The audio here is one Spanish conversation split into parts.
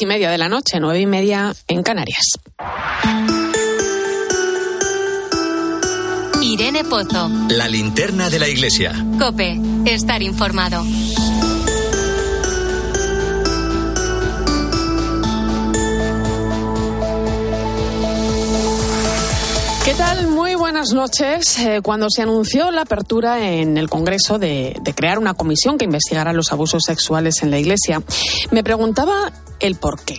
y media de la noche, nueve y media en Canarias. Irene Pozo. La linterna de la iglesia. Cope, estar informado. ¿Qué tal? Muy buenas noches. Eh, cuando se anunció la apertura en el Congreso de, de crear una comisión que investigara los abusos sexuales en la Iglesia, me preguntaba el por qué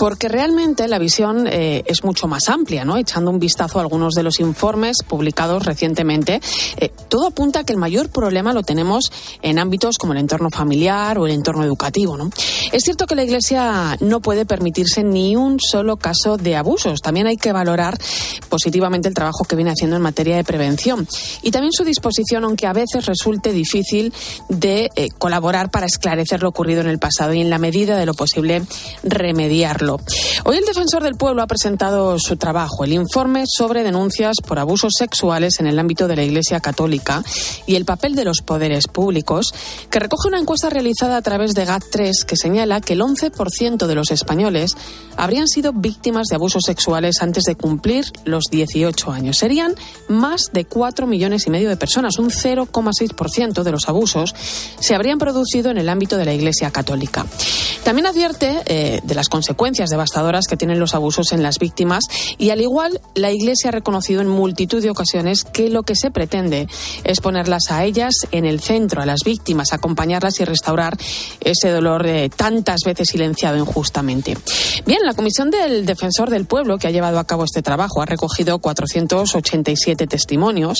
porque realmente la visión eh, es mucho más amplia, ¿no? Echando un vistazo a algunos de los informes publicados recientemente, eh, todo apunta a que el mayor problema lo tenemos en ámbitos como el entorno familiar o el entorno educativo, ¿no? Es cierto que la Iglesia no puede permitirse ni un solo caso de abusos. También hay que valorar positivamente el trabajo que viene haciendo en materia de prevención y también su disposición, aunque a veces resulte difícil de eh, colaborar para esclarecer lo ocurrido en el pasado y en la medida de lo posible remediarlo. Hoy el defensor del pueblo ha presentado su trabajo, el informe sobre denuncias por abusos sexuales en el ámbito de la Iglesia Católica y el papel de los poderes públicos, que recoge una encuesta realizada a través de GAT3 que señala que el 11% de los españoles habrían sido víctimas de abusos sexuales antes de cumplir los 18 años. Serían más de 4 millones y medio de personas, un 0,6% de los abusos se habrían producido en el ámbito de la Iglesia Católica. También advierte eh, de las consecuencias devastadoras que tienen los abusos en las víctimas y al igual la Iglesia ha reconocido en multitud de ocasiones que lo que se pretende es ponerlas a ellas en el centro, a las víctimas, acompañarlas y restaurar ese dolor eh, tantas veces silenciado injustamente. Bien, la Comisión del Defensor del Pueblo que ha llevado a cabo este trabajo ha recogido 487 testimonios,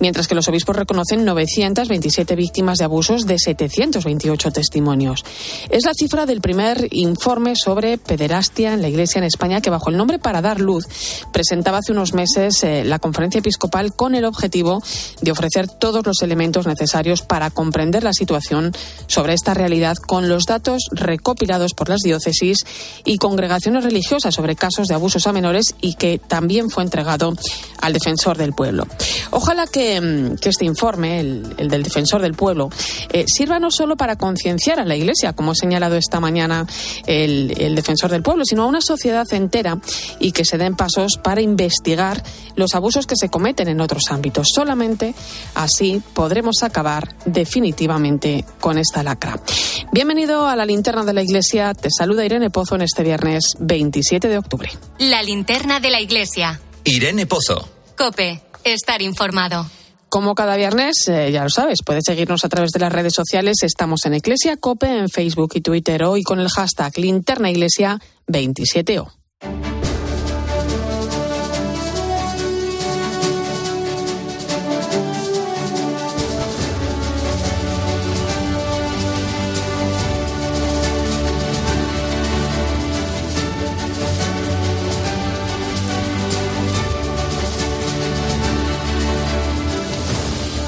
mientras que los obispos reconocen 927 víctimas de abusos de 728 testimonios. Es la cifra del primer informe sobre pederastia en la Iglesia en España, que bajo el nombre Para Dar Luz presentaba hace unos meses eh, la conferencia episcopal con el objetivo de ofrecer todos los elementos necesarios para comprender la situación sobre esta realidad con los datos recopilados por las diócesis y congregaciones religiosas sobre casos de abusos a menores y que también fue entregado al defensor del pueblo. Ojalá que, mm, este informe, el, del defensor del pueblo, eh, sirva no solo para concienciar a la Iglesia, como ha señalado esta mañana el, el defensor del pueblo, sino a una sociedad entera y que se den pasos para investigar los abusos que se cometen en otros ámbitos. Solamente así podremos acabar definitivamente con esta lacra. Bienvenido a la linterna de la Iglesia. Te saluda Irene Pozo en este viernes 27 de octubre. La linterna de la Iglesia. Irene Pozo. Cope, estar informado. Como cada viernes, eh, ya lo sabes, puedes seguirnos a través de las redes sociales. Estamos en Iglesia Cope, en Facebook y Twitter hoy con el hashtag Linterna Iglesia 27O.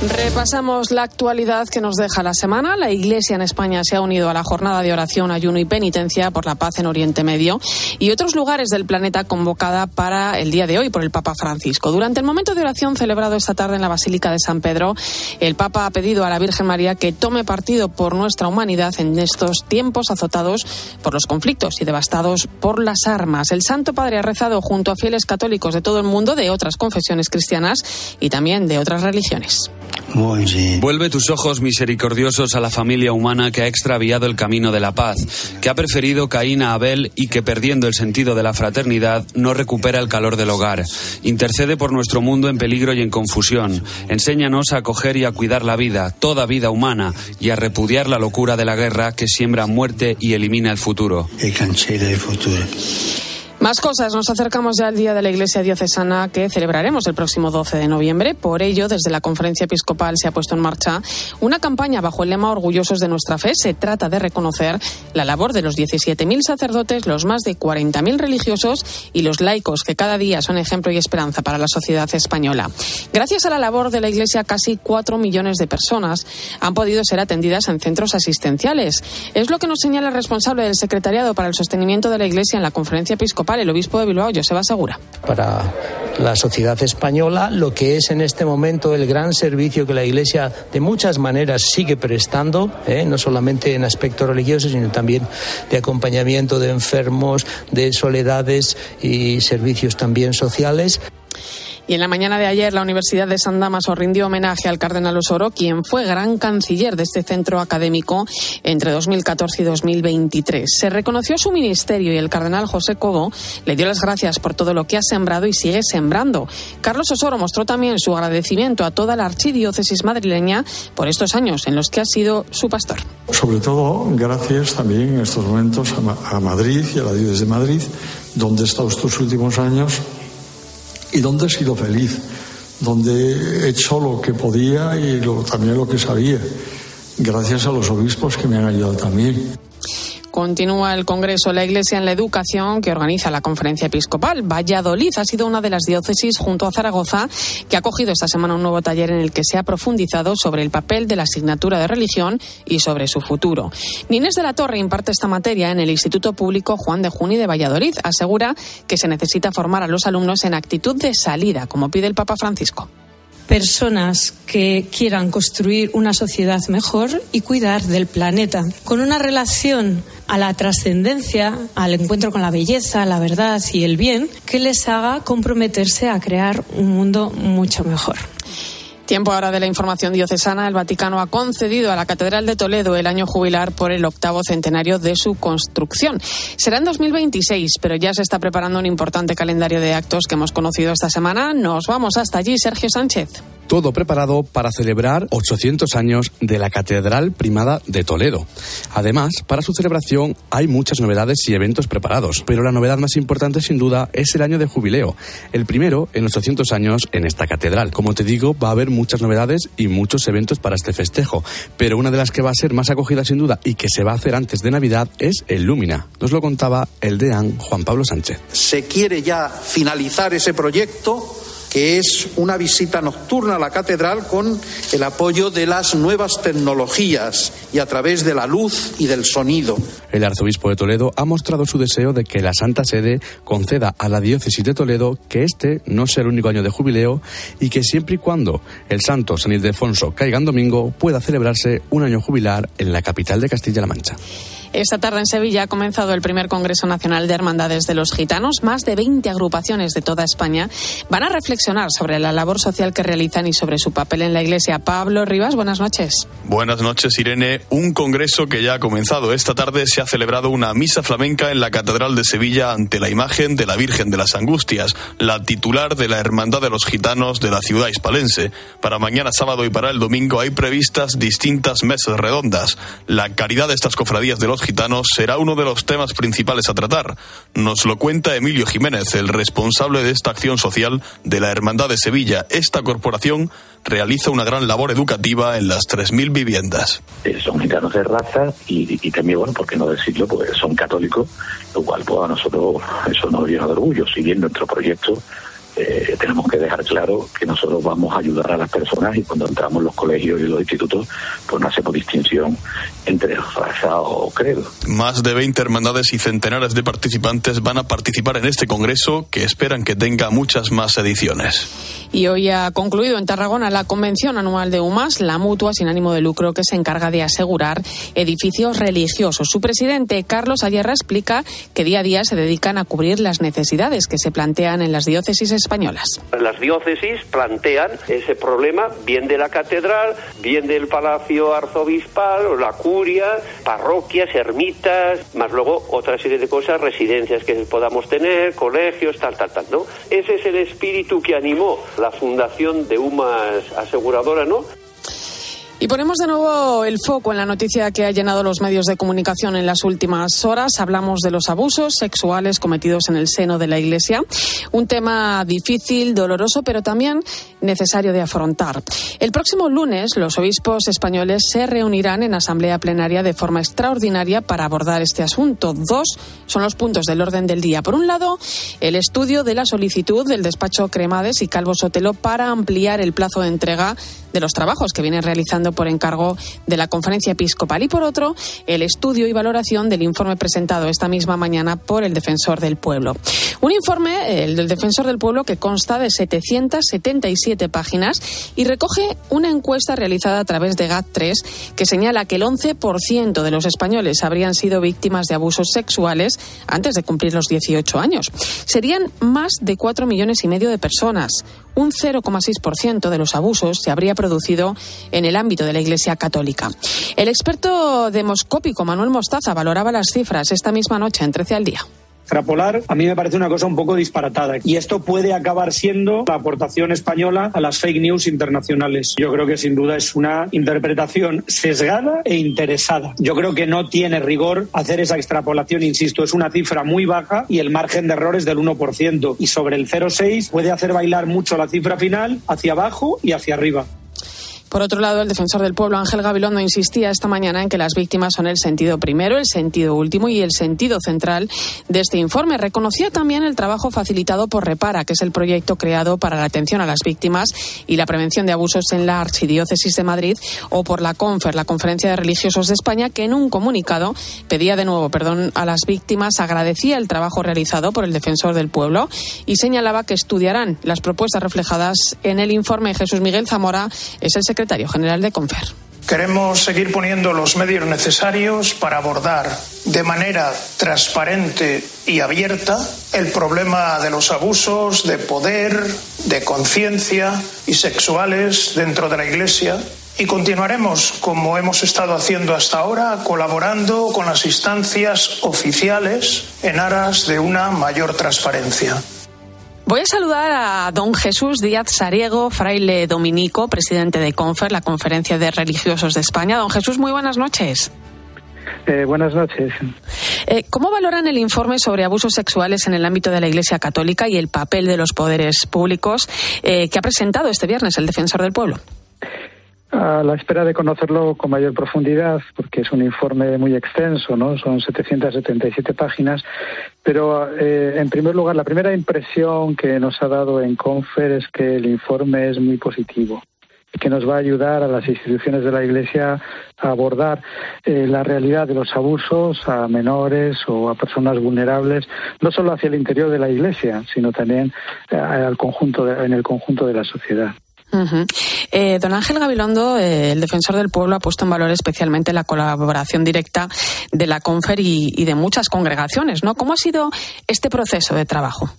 Repasamos la actualidad que nos deja la semana. La Iglesia en España se ha unido a la jornada de oración, ayuno y penitencia por la paz en Oriente Medio y otros lugares del planeta convocada para el día de hoy por el Papa Francisco. Durante el momento de oración celebrado esta tarde en la Basílica de San Pedro, el Papa ha pedido a la Virgen María que tome partido por nuestra humanidad en estos tiempos azotados por los conflictos y devastados por las armas. El Santo Padre ha rezado junto a fieles católicos de todo el mundo, de otras confesiones cristianas y también de otras religiones. Vuelve tus ojos misericordiosos a la familia humana que ha extraviado el camino de la paz, que ha preferido Caín a Abel y que perdiendo el sentido de la fraternidad no recupera el calor del hogar. Intercede por nuestro mundo en peligro y en confusión. Enséñanos a acoger y a cuidar la vida, toda vida humana, y a repudiar la locura de la guerra que siembra muerte y elimina el futuro. Más cosas, nos acercamos ya al Día de la Iglesia Diocesana que celebraremos el próximo 12 de noviembre. Por ello, desde la Conferencia Episcopal se ha puesto en marcha una campaña bajo el lema Orgullosos de nuestra fe. Se trata de reconocer la labor de los 17.000 sacerdotes, los más de 40.000 religiosos y los laicos que cada día son ejemplo y esperanza para la sociedad española. Gracias a la labor de la Iglesia, casi 4 millones de personas han podido ser atendidas en centros asistenciales. Es lo que nos señala el responsable del Secretariado para el Sostenimiento de la Iglesia en la Conferencia Episcopal episcopal, el obispo de Bilbao, Joseba Segura. Para la sociedad española, lo que es en este momento el gran servicio que la Iglesia de muchas maneras sigue prestando, ¿eh? no solamente en aspectos religiosos, sino también de acompañamiento de enfermos, de soledades y servicios también sociales. Y en la mañana de ayer, la Universidad de San Damaso rindió homenaje al cardenal Osoro, quien fue gran canciller de este centro académico entre 2014 y 2023. Se reconoció su ministerio y el cardenal José Cobo le dio las gracias por todo lo que ha sembrado y sigue sembrando. Carlos Osoro mostró también su agradecimiento a toda la archidiócesis madrileña por estos años en los que ha sido su pastor. Sobre todo, gracias también en estos momentos a Madrid y a la diócesis de Madrid, donde he estado estos últimos años y donde he sido feliz, donde he hecho lo que podía y también lo que sabía, gracias a los obispos que me han ayudado también. Continúa el Congreso La Iglesia en la Educación que organiza la Conferencia Episcopal. Valladolid ha sido una de las diócesis junto a Zaragoza que ha acogido esta semana un nuevo taller en el que se ha profundizado sobre el papel de la asignatura de religión y sobre su futuro. Ninés de la Torre imparte esta materia en el Instituto Público Juan de Juni de Valladolid. Asegura que se necesita formar a los alumnos en actitud de salida, como pide el Papa Francisco personas que quieran construir una sociedad mejor y cuidar del planeta, con una relación a la trascendencia, al encuentro con la belleza, la verdad y el bien, que les haga comprometerse a crear un mundo mucho mejor. Tiempo ahora de la información diocesana. El Vaticano ha concedido a la Catedral de Toledo el año jubilar por el octavo centenario de su construcción. Será en 2026, pero ya se está preparando un importante calendario de actos que hemos conocido esta semana. Nos vamos hasta allí, Sergio Sánchez todo preparado para celebrar 800 años de la Catedral Primada de Toledo. Además, para su celebración hay muchas novedades y eventos preparados, pero la novedad más importante sin duda es el año de jubileo, el primero en 800 años en esta catedral. Como te digo, va a haber muchas novedades y muchos eventos para este festejo, pero una de las que va a ser más acogida sin duda y que se va a hacer antes de Navidad es el Lumina. Nos lo contaba el deán Juan Pablo Sánchez. Se quiere ya finalizar ese proyecto que es una visita nocturna a la catedral con el apoyo de las nuevas tecnologías y a través de la luz y del sonido. El arzobispo de Toledo ha mostrado su deseo de que la Santa Sede conceda a la diócesis de Toledo que este no sea el único año de jubileo y que siempre y cuando el santo San Ildefonso caiga en domingo pueda celebrarse un año jubilar en la capital de Castilla-La Mancha. Esta tarde en Sevilla ha comenzado el primer Congreso Nacional de Hermandades de los Gitanos. Más de 20 agrupaciones de toda España van a reflexionar sobre la labor social que realizan y sobre su papel en la Iglesia. Pablo Rivas, buenas noches. Buenas noches, Irene. Un congreso que ya ha comenzado. Esta tarde se ha celebrado una misa flamenca en la Catedral de Sevilla ante la imagen de la Virgen de las Angustias, la titular de la Hermandad de los Gitanos de la ciudad hispalense. Para mañana sábado y para el domingo hay previstas distintas mesas redondas. La caridad de estas cofradías de los gitanos será uno de los temas principales a tratar. Nos lo cuenta Emilio Jiménez, el responsable de esta acción social de la Hermandad de Sevilla. Esta corporación realiza una gran labor educativa en las 3.000 viviendas. Eh, son gitanos de raza y, también, bueno, ¿por qué no decirlo? Pues son católicos, lo cual pues a nosotros eso nos llena de orgullo. Si bien nuestro proyecto eh, tenemos que dejar claro que nosotros vamos a ayudar a las personas y cuando entramos en los colegios y los institutos, pues no hacemos distinción entre raza o credo. Más de 20 hermandades y centenares de participantes van a participar en este congreso que esperan que tenga muchas más ediciones. Y hoy ha concluido en Tarragona la convención anual de UMAS, la mutua sin ánimo de lucro que se encarga de asegurar edificios religiosos. Su presidente, Carlos Ayerra, explica que día a día se dedican a cubrir las necesidades que se plantean en las diócesis españolas. Las diócesis plantean ese problema bien de la catedral, bien del palacio arzobispal, la curia, parroquias, ermitas, más luego otra serie de cosas, residencias que podamos tener, colegios, tal, tal, tal, ¿no? Ese es el espíritu que animó la fundación de UMAS Aseguradora, ¿no? Y ponemos de nuevo el foco en la noticia que ha llenado los medios de comunicación en las últimas horas. Hablamos de los abusos sexuales cometidos en el seno de la Iglesia. Un tema difícil, doloroso, pero también necesario de afrontar. El próximo lunes los obispos españoles se reunirán en asamblea plenaria de forma extraordinaria para abordar este asunto. Dos son los puntos del orden del día. Por un lado, el estudio de la solicitud del despacho Cremades y Calvo Sotelo para ampliar el plazo de entrega de los trabajos que viene realizando por encargo de la Conferencia Episcopal y por otro, el estudio y valoración del informe presentado esta misma mañana por el Defensor del Pueblo. Un informe, el del Defensor del Pueblo, que consta de 777 páginas y recoge una encuesta realizada a través de GAT3 que señala que el 11% de los españoles habrían sido víctimas de abusos sexuales antes de cumplir los 18 años. Serían más de 4 millones y medio de personas. Un 0,6% de los abusos se habría producido en el ámbito de la Iglesia Católica. El experto demoscópico Manuel Mostaza valoraba las cifras esta misma noche en 13 al día extrapolar, a mí me parece una cosa un poco disparatada. Y esto puede acabar siendo la aportación española a las fake news internacionales. Yo creo que sin duda es una interpretación sesgada e interesada. Yo creo que no tiene rigor hacer esa extrapolación, insisto, es una cifra muy baja y el margen de error es del 1%. Y sobre el 0,6 puede hacer bailar mucho la cifra final hacia abajo y hacia arriba. Por otro lado, el defensor del pueblo, Ángel Gabilondo, insistía esta mañana en que las víctimas son el sentido primero, el sentido último y el sentido central de este informe. Reconocía también el trabajo facilitado por Repara, que es el proyecto creado para la atención a las víctimas y la prevención de abusos en la Archidiócesis de Madrid, o por la CONFER, la Conferencia de Religiosos de España, que en un comunicado pedía de nuevo perdón a las víctimas, agradecía el trabajo realizado por el defensor del pueblo y señalaba que estudiarán las propuestas reflejadas en el informe. Jesús Miguel Zamora es el secretario secretario general de Confer. Queremos seguir poniendo los medios necesarios para abordar de manera transparente y abierta el problema de los abusos de poder, de conciencia y sexuales dentro de la Iglesia y continuaremos, como hemos estado haciendo hasta ahora, colaborando con las instancias oficiales en aras de una mayor transparencia. Voy a saludar a don Jesús Díaz Sariego, fraile dominico, presidente de CONFER, la Conferencia de Religiosos de España. Don Jesús, muy buenas noches. Eh, buenas noches. Eh, ¿Cómo valoran el informe sobre abusos sexuales en el ámbito de la Iglesia Católica y el papel de los poderes públicos eh, que ha presentado este viernes el Defensor del Pueblo? A la espera de conocerlo con mayor profundidad, porque es un informe muy extenso, ¿no? Son 777 páginas. Pero, eh, en primer lugar, la primera impresión que nos ha dado en Confer es que el informe es muy positivo que nos va a ayudar a las instituciones de la Iglesia a abordar eh, la realidad de los abusos a menores o a personas vulnerables, no solo hacia el interior de la Iglesia, sino también eh, al conjunto en el conjunto de la sociedad. Eh, don Ángel Gabilondo, eh, el defensor del pueblo, ha puesto en valor especialmente la colaboración directa de la CONFER y, de muchas congregaciones, ¿no? ¿Cómo ha sido este proceso de trabajo?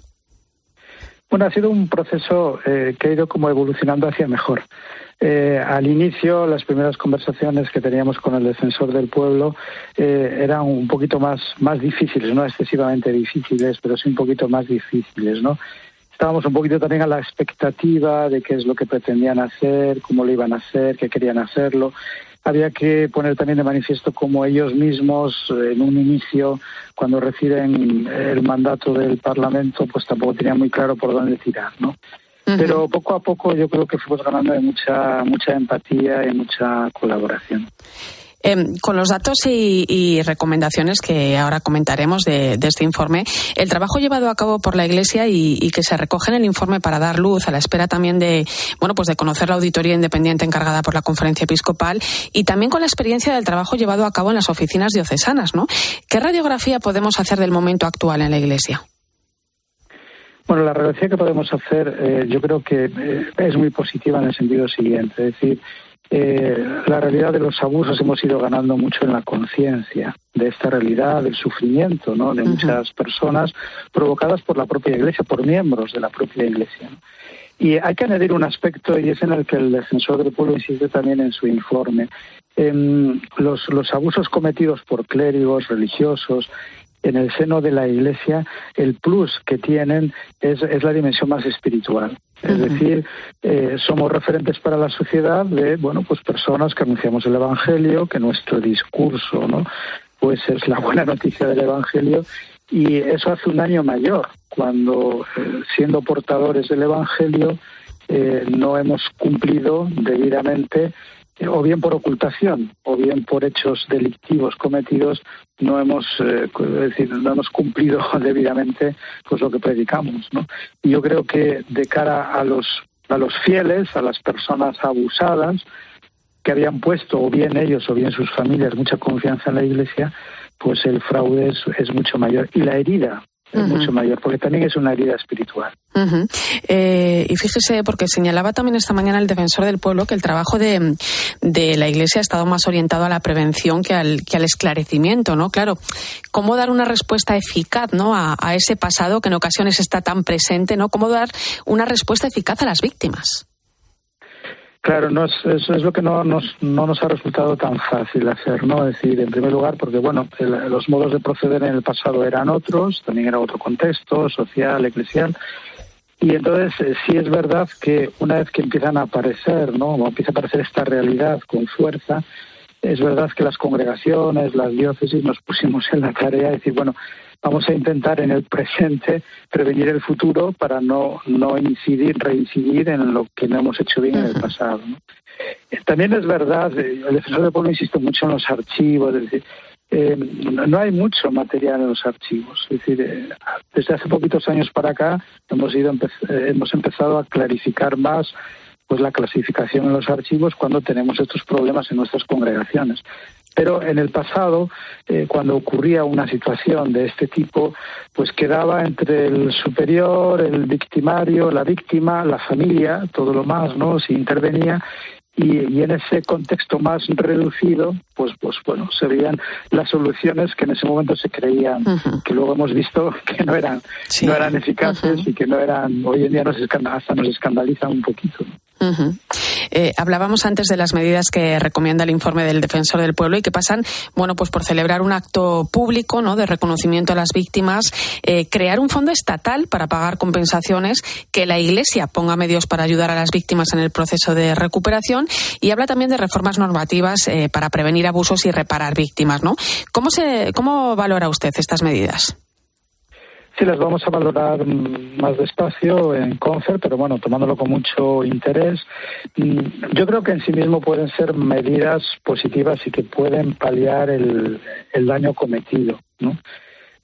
Bueno, ha sido un proceso eh, que ha ido como evolucionando hacia mejor. al inicio, las primeras conversaciones que teníamos con el defensor del pueblo eran un poquito más, más difíciles, no excesivamente difíciles, pero sí un poquito más difíciles, ¿no? Estábamos un poquito también a la expectativa de qué es lo que pretendían hacer, cómo lo iban a hacer, qué querían hacerlo. Había que poner también de manifiesto cómo ellos mismos, en un inicio, cuando reciben el mandato del Parlamento, pues tampoco tenían muy claro por dónde tirar, ¿no? Pero poco a poco yo creo que fuimos ganando de mucha, mucha empatía y mucha colaboración. Em, con los datos y, recomendaciones que ahora comentaremos de, este informe, el trabajo llevado a cabo por la Iglesia y, que se recoge en el informe para dar luz a la espera también de, bueno, pues de conocer la auditoría independiente encargada por la Conferencia Episcopal y también con la experiencia del trabajo llevado a cabo en las oficinas diocesanas, ¿no? ¿Qué radiografía podemos hacer del momento actual en la Iglesia? Bueno, la radiografía que podemos hacer eh, yo creo que eh, es muy positiva en el sentido siguiente, es decir, eh, la realidad de los abusos hemos ido ganando mucho en la conciencia de esta realidad del sufrimiento ¿no? de muchas personas provocadas por la propia Iglesia, por miembros de la propia Iglesia. Y hay que añadir un aspecto, y es en el que el defensor del pueblo insiste también en su informe. los, los abusos cometidos por clérigos, religiosos, en el seno de la Iglesia, el plus que tienen es, es la dimensión más espiritual. Es decir, eh, somos referentes para la sociedad de, bueno, pues personas que anunciamos el Evangelio, que nuestro discurso, ¿no? Pues es la buena noticia del Evangelio y eso hace un daño mayor cuando, eh, siendo portadores del Evangelio, eh, no hemos cumplido debidamente o bien por ocultación o bien por hechos delictivos cometidos no hemos eh, decir no hemos cumplido debidamente pues lo que predicamos no y yo creo que de cara a los a los fieles, a las personas abusadas, que habían puesto, o bien ellos o bien sus familias, mucha confianza en la Iglesia, pues el fraude es, es mucho mayor. Y la herida mucho mayor, porque también es una herida espiritual. eh, y fíjese, porque señalaba también esta mañana el defensor del pueblo que el trabajo de, de, la Iglesia ha estado más orientado a la prevención que al, que al esclarecimiento, ¿no? Claro, ¿cómo dar una respuesta eficaz, ¿no? A, a ese pasado que en ocasiones está tan presente, ¿no? ¿Cómo dar una respuesta eficaz a las víctimas? Claro, no es, eso es lo que no nos, no nos ha resultado tan fácil hacer, ¿no? Es decir, en primer lugar, porque, bueno, el, los modos de proceder en el pasado eran otros, también era otro contexto social, eclesial, y entonces eh, sí es verdad que una vez que empiezan a aparecer, ¿no? O empieza a aparecer esta realidad con fuerza, es verdad que las congregaciones, las diócesis nos pusimos en la tarea de decir, bueno, vamos a intentar en el presente prevenir el futuro para no, no incidir, reincidir en lo que no hemos hecho bien en el pasado. ¿no? También es verdad, el defensor del pueblo insiste mucho en los archivos, es decir, eh, no hay mucho material en los archivos. Es decir, eh, desde hace poquitos años para acá hemos, ido empe hemos empezado a clarificar más pues la clasificación en los archivos cuando tenemos estos problemas en nuestras congregaciones. Pero en el pasado, eh, cuando ocurría una situación de este tipo, pues quedaba entre el superior, el victimario, la víctima, la familia, todo lo más, ¿no? Si intervenía y, y, en ese contexto más reducido, pues, pues bueno, se veían las soluciones que en ese momento se creían, uh -huh. que luego hemos visto que no eran, sí. no eran eficaces uh -huh. y que no eran, hoy en día nos hasta nos escandalizan un poquito. Eh, hablábamos antes de las medidas que recomienda el informe del defensor del pueblo y que pasan, bueno, pues por celebrar un acto público, ¿no? De reconocimiento a las víctimas, eh, crear un fondo estatal para pagar compensaciones, que la Iglesia ponga medios para ayudar a las víctimas en el proceso de recuperación y habla también de reformas normativas eh, para prevenir abusos y reparar víctimas, ¿no? ¿Cómo se, cómo valora usted estas medidas? Sí, las vamos a valorar más despacio en CONFER, pero bueno, tomándolo con mucho interés. Yo creo que en sí mismo pueden ser medidas positivas y que pueden paliar el, el daño cometido, ¿no?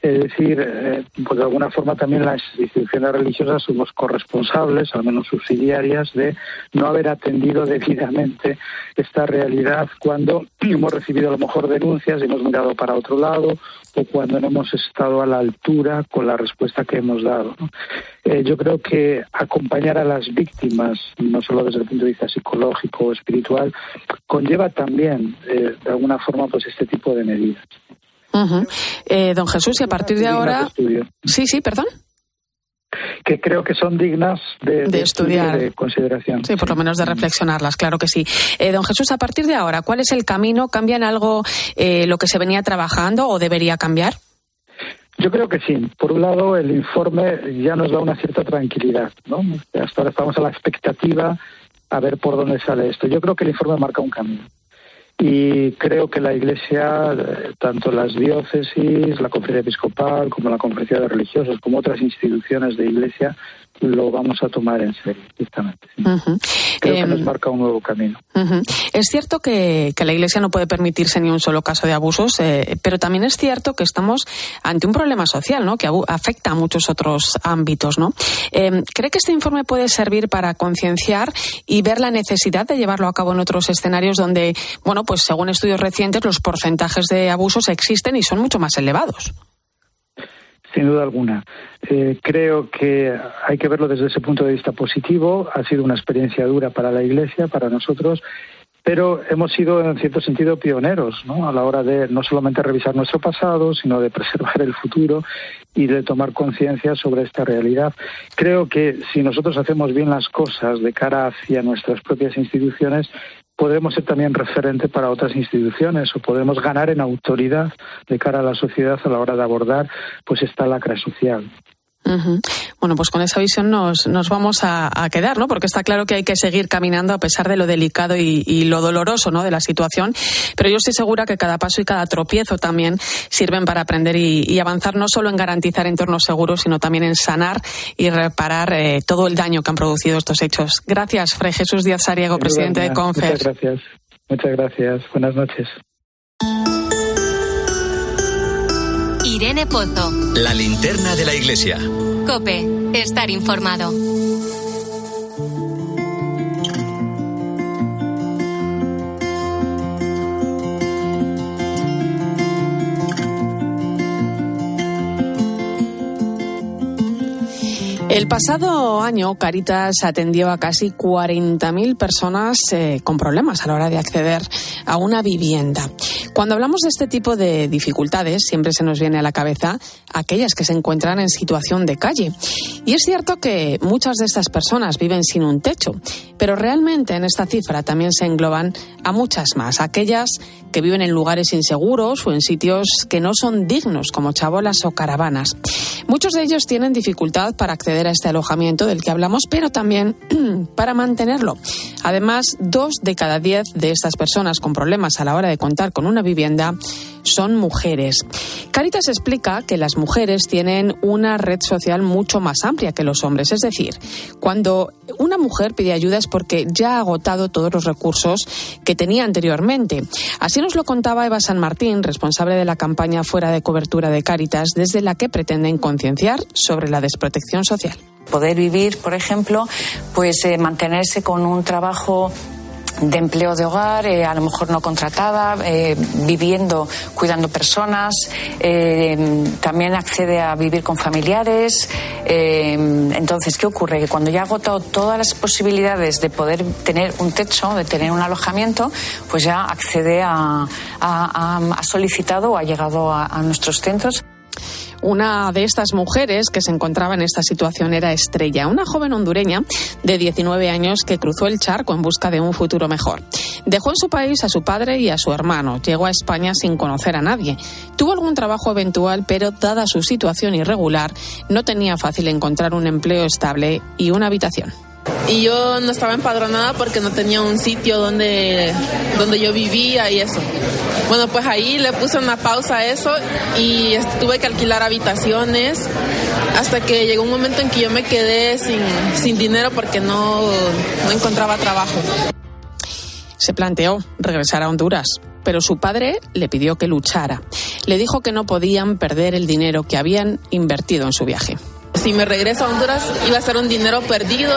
Es decir, eh, pues de alguna forma también las instituciones religiosas somos corresponsables, al menos subsidiarias, de no haber atendido debidamente esta realidad cuando hemos recibido a lo mejor denuncias y hemos mirado para otro lado o cuando no hemos estado a la altura con la respuesta que hemos dado. Eh, yo creo que acompañar a las víctimas, no solo desde el punto de vista psicológico o espiritual, conlleva también, eh, de alguna forma, pues este tipo de medidas. Uh -huh. eh, don Jesús, y a partir de ahora. Sí, sí, perdón. Que creo que son dignas de, de, de estudiar. de consideración. Sí, por lo menos de reflexionarlas, claro que sí. Eh, don Jesús, a partir de ahora, ¿cuál es el camino? ¿Cambia en algo eh, lo que se venía trabajando o debería cambiar? Yo creo que sí. Por un lado, el informe ya nos da una cierta tranquilidad, ¿no? Hasta ahora estamos a la expectativa a ver por dónde sale esto. Yo creo que el informe marca un camino y creo que la Iglesia, tanto las diócesis, la conferencia episcopal, como la conferencia de religiosos, como otras instituciones de Iglesia, lo vamos a tomar en serio, justamente. ¿sí? Uh -huh. Creo eh, que nos marca un nuevo camino. Uh -huh. Es cierto que, que, la Iglesia no puede permitirse ni un solo caso de abusos, eh, pero también es cierto que estamos ante un problema social, ¿no? Que afecta a muchos otros ámbitos, ¿no? Eh, ¿Cree que este informe puede servir para concienciar y ver la necesidad de llevarlo a cabo en otros escenarios donde, bueno, pues según estudios recientes, los porcentajes de abusos existen y son mucho más elevados? Sin duda alguna. Eh, creo que hay que verlo desde ese punto de vista positivo. Ha sido una experiencia dura para la Iglesia, para nosotros, pero hemos sido en cierto sentido pioneros ¿no? a la hora de no solamente revisar nuestro pasado, sino de preservar el futuro y de tomar conciencia sobre esta realidad. Creo que si nosotros hacemos bien las cosas de cara hacia nuestras propias instituciones, podremos ser también referente para otras instituciones o podemos ganar en autoridad de cara a la sociedad a la hora de abordar pues esta lacra social. Uh -huh. Bueno, pues con esa visión nos, nos vamos a, a, quedar, ¿no? Porque está claro que hay que seguir caminando a pesar de lo delicado y, y, lo doloroso, ¿no? De la situación. Pero yo estoy segura que cada paso y cada tropiezo también sirven para aprender y, y avanzar no solo en garantizar entornos seguros, sino también en sanar y reparar eh, todo el daño que han producido estos hechos. Gracias, Fray Jesús Díaz Sariego, presidente de CONFER. Muchas gracias. Muchas gracias. Buenas noches. Irene Pozo. La linterna de la iglesia. Cope, estar informado. El pasado año, Caritas atendió a casi 40.000 personas eh, con problemas a la hora de acceder a una vivienda. Cuando hablamos de este tipo de dificultades, siempre se nos viene a la cabeza aquellas que se encuentran en situación de calle. Y es cierto que muchas de estas personas viven sin un techo, pero realmente en esta cifra también se engloban a muchas más, aquellas que viven en lugares inseguros o en sitios que no son dignos, como chabolas o caravanas. Muchos de ellos tienen dificultad para acceder a este alojamiento del que hablamos, pero también para mantenerlo. Además, dos de cada diez de estas personas con problemas a la hora de contar con una son mujeres. Caritas explica que las mujeres tienen una red social mucho más amplia que los hombres. Es decir, cuando una mujer pide ayuda es porque ya ha agotado todos los recursos que tenía anteriormente. Así nos lo contaba Eva San Martín, responsable de la campaña Fuera de Cobertura de Caritas, desde la que pretenden concienciar sobre la desprotección social. Poder vivir, por ejemplo, pues eh, mantenerse con un trabajo de empleo de hogar, eh, a lo mejor no contratada, eh, viviendo, cuidando personas, eh, también accede a vivir con familiares. entonces, ¿qué ocurre? Que cuando ya ha agotado todas las posibilidades de poder tener un techo, de tener un alojamiento, pues ya accede a, ha solicitado o ha llegado a nuestros centros. Una de estas mujeres que se encontraba en esta situación era Estrella, una joven hondureña de 19 años que cruzó el charco en busca de un futuro mejor. Dejó en su país a su padre y a su hermano. Llegó a España sin conocer a nadie. Tuvo algún trabajo eventual, pero dada su situación irregular, no tenía fácil encontrar un empleo estable y una habitación y yo no estaba empadronada porque no tenía un sitio donde, donde yo vivía y eso. Bueno, pues ahí le puse una pausa a eso y tuve que alquilar habitaciones hasta que llegó un momento en que yo me quedé sin, sin dinero porque no, no encontraba trabajo. Se planteó regresar a Honduras, pero su padre le pidió que luchara. Le dijo que no podían perder el dinero que habían invertido en su viaje. Si me regreso a Honduras iba a ser un dinero perdido,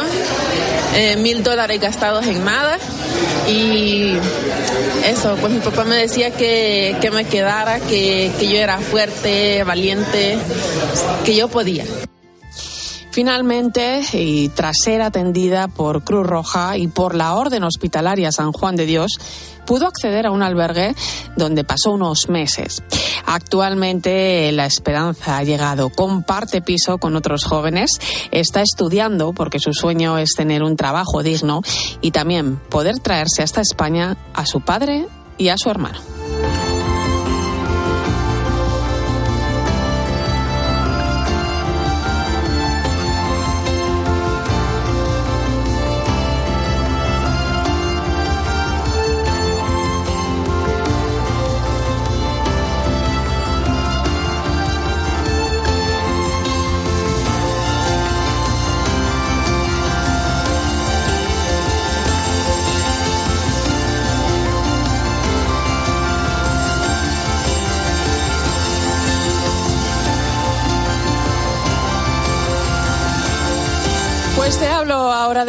eh, mil dólares gastados en nada. Y eso, pues mi papá me decía que, me quedara, que, que yo era fuerte, valiente, que yo podía. Finalmente, y tras ser atendida por Cruz Roja y por la Orden Hospitalaria San Juan de Dios, pudo acceder a un albergue donde pasó unos meses. Actualmente la esperanza ha llegado. Comparte piso con otros jóvenes, está estudiando porque su sueño es tener un trabajo digno y también poder traerse hasta España a su padre y a su hermano.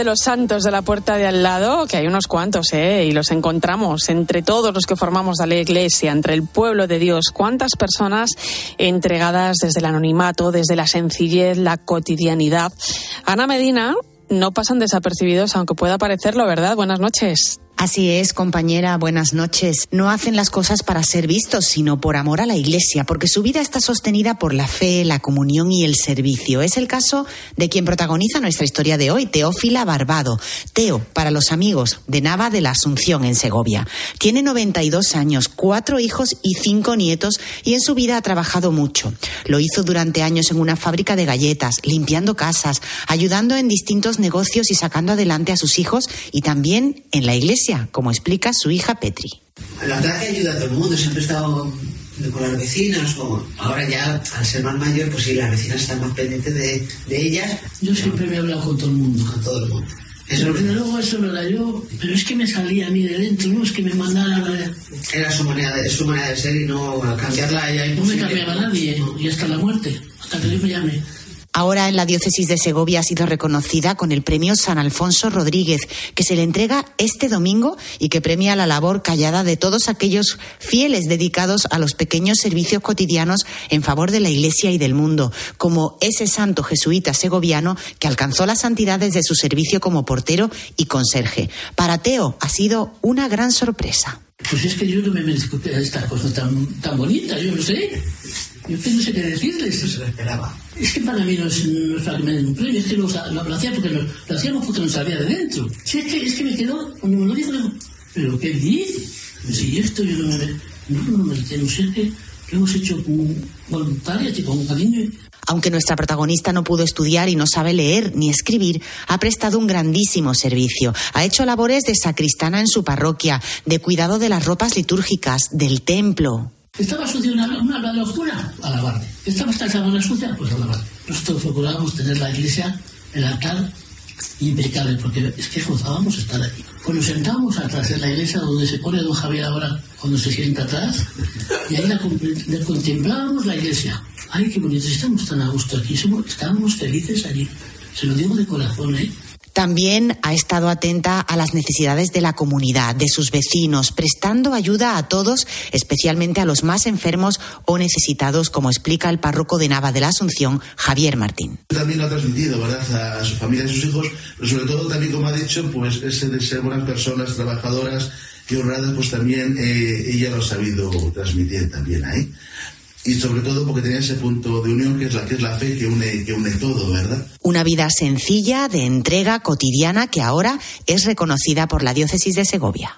Los santos de la puerta de al lado, que hay unos cuantos, ¿eh? Y los encontramos entre todos los que formamos a la iglesia, entre el pueblo de Dios. ¿Cuántas personas entregadas desde el anonimato, desde la sencillez, la cotidianidad? Ana Medina no pasan desapercibidos, aunque pueda parecerlo, ¿verdad? Buenas noches. Así es, compañera, buenas noches. No hacen las cosas para ser vistos, sino por amor a la Iglesia, porque su vida está sostenida por la fe, la comunión y el servicio. Es el caso de quien protagoniza nuestra historia de hoy, Teófila Barbado. Teo, para los amigos, de Nava de la Asunción, en Segovia. Tiene 92 años, cuatro hijos y cinco nietos, y en su vida ha trabajado mucho. Lo hizo durante años en una fábrica de galletas, limpiando casas, ayudando en distintos negocios y sacando adelante a sus hijos, y también en la Iglesia como explica su hija Petri. La verdad que ayuda a todo el mundo, siempre he estado con las vecinas, o ahora ya al ser más mayor, pues sí, las vecinas están más pendientes de, de ellas. Yo siempre me he hablado con todo el mundo. Con todo el mundo. Eso pero luego eso lo era yo, pero es que me salía a mí de dentro, no es que me mandaran a... Era su manera de, su manera de ser y no cambiarla ella. No me cambiaba nadie, y hasta la muerte, hasta que yo me llame. Ahora en la diócesis de Segovia ha sido reconocida con el premio San Alfonso Rodríguez, que se le entrega este domingo y que premia la labor callada de todos aquellos fieles dedicados a los pequeños servicios cotidianos en favor de la Iglesia y del mundo, como ese santo jesuita segoviano que alcanzó la santidad desde su servicio como portero y conserje. Para Teo ha sido una gran sorpresa. Pues es que yo no me merezco esta cosa tan, tan bonita, yo no sé. Yo no sé qué decirles. Eso se lo esperaba. Es que para mí no es, no es para que me den un premio, es que lo, lo, lo hacía porque no, lo hacíamos porque nos sabía de dentro. Sí, es que, es que me quedó, cuando me lo dijo, ¿pero qué dice? Si esto yo no me, no, no me no sé qué, lo hemos hecho con voluntaria, con cariño. Aunque nuestra protagonista no pudo estudiar y no sabe leer ni escribir, ha prestado un grandísimo servicio. Ha hecho labores de sacristana en su parroquia, de cuidado de las ropas litúrgicas, del templo. Estaba sucia una, una, una locura, a lavarme. Estaba esta sábana sucia, pues a lavarme. Nosotros procurábamos tener la iglesia, el altar impecable, porque es que gozábamos estar allí. Pues nos sentábamos atrás en la iglesia donde se pone don Javier ahora cuando se sienta atrás, y ahí la, la contemplábamos la iglesia. Ay, qué bonito, estamos tan a gusto aquí, somos, estábamos felices allí. Se lo digo de corazón, ¿eh? También ha estado atenta a las necesidades de la comunidad, de sus vecinos, prestando ayuda a todos, especialmente a los más enfermos o necesitados, como explica el párroco de Nava de la Asunción, Javier Martín. También lo ha transmitido, ¿verdad?, a su familia y a sus hijos, pero sobre todo también, como ha dicho, pues ese de ser buenas personas, trabajadoras y honradas, pues también eh, ella lo ha sabido transmitir también ahí y sobre todo porque tenía ese punto de unión que es la que es la fe que une que une todo, ¿verdad? Una vida sencilla de entrega cotidiana que ahora es reconocida por la diócesis de Segovia.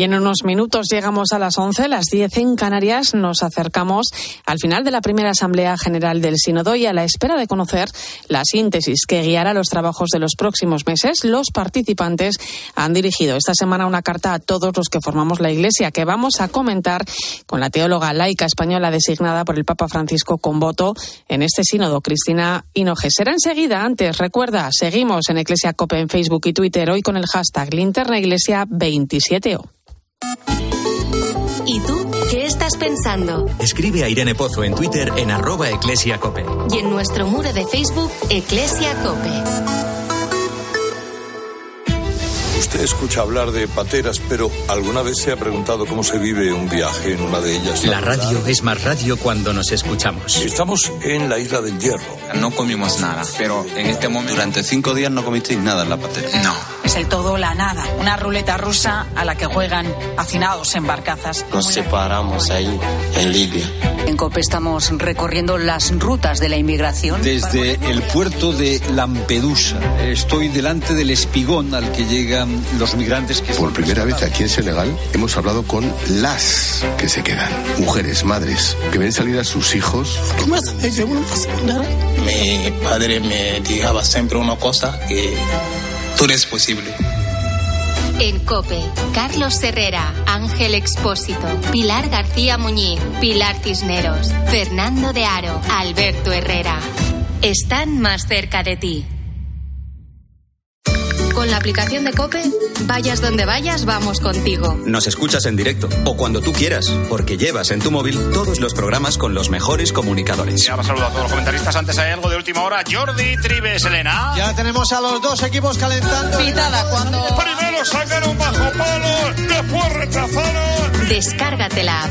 Y en unos minutos llegamos a las 11, las 10 en Canarias. Nos acercamos al final de la primera Asamblea General del Sínodo y a la espera de conocer la síntesis que guiará los trabajos de los próximos meses. Los participantes han dirigido esta semana una carta a todos los que formamos la Iglesia que vamos a comentar con la teóloga laica española designada por el Papa Francisco con voto en este Sínodo, Cristina Hinoje. Será enseguida. Antes, recuerda, seguimos en Iglesia Cope en Facebook y Twitter hoy con el hashtag Linterna Iglesia 27O. ¿Y tú qué estás pensando? Escribe a Irene Pozo en Twitter en arroba eclesiacope. Y en nuestro muro de Facebook, Eclesia Cope. Usted escucha hablar de pateras, pero ¿alguna vez se ha preguntado cómo se vive un viaje en una de ellas? La radio es más radio cuando nos escuchamos. Estamos en la isla del Hierro. No comimos nada, pero en este momento... Durante cinco días no comisteis nada en la patera. No. Es el todo o la nada, una ruleta rusa a la que juegan hacinados en barcazas. Nos separamos ahí, en Libia. En COPE estamos recorriendo las rutas de la inmigración. Desde el puerto de Lampedusa estoy delante del espigón al que llegan los migrantes que... Por primera vez aquí en Senegal hemos hablado con las que se quedan. Mujeres, madres, que ven salir a sus hijos. Mi padre me dijaba siempre una cosa, que tú eres posible. En COPE, Carlos Herrera, Ángel Expósito, Pilar García Muñiz, Pilar Cisneros, Fernando de Aro, Alberto Herrera. Están más cerca de ti. Con la aplicación de Cope, vayas donde vayas, vamos contigo. Nos escuchas en directo o cuando tú quieras, porque llevas en tu móvil todos los programas con los mejores comunicadores. Ya saludo a todos los comentaristas. Antes hay algo de última hora. Jordi Tribes, Elena. Ya tenemos a los dos equipos calentando. Pitada cuando. Primero sacaron bajo palo, después rechazaron. Descárgate la app.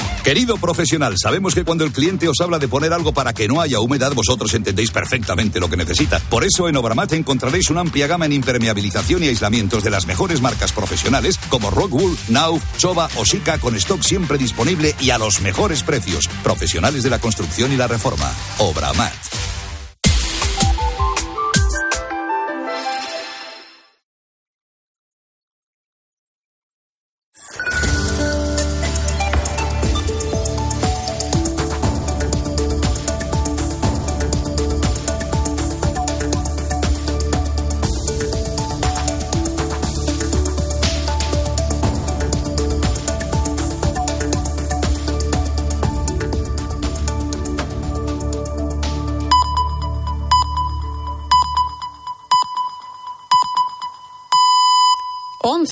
Querido profesional, sabemos que cuando el cliente os habla de poner algo para que no haya humedad, vosotros entendéis perfectamente lo que necesita. Por eso en Obramat encontraréis una amplia gama en impermeabilización y aislamientos de las mejores marcas profesionales como Rockwool, Nauf, Choba o Sika con stock siempre disponible y a los mejores precios. Profesionales de la construcción y la reforma. Obramat.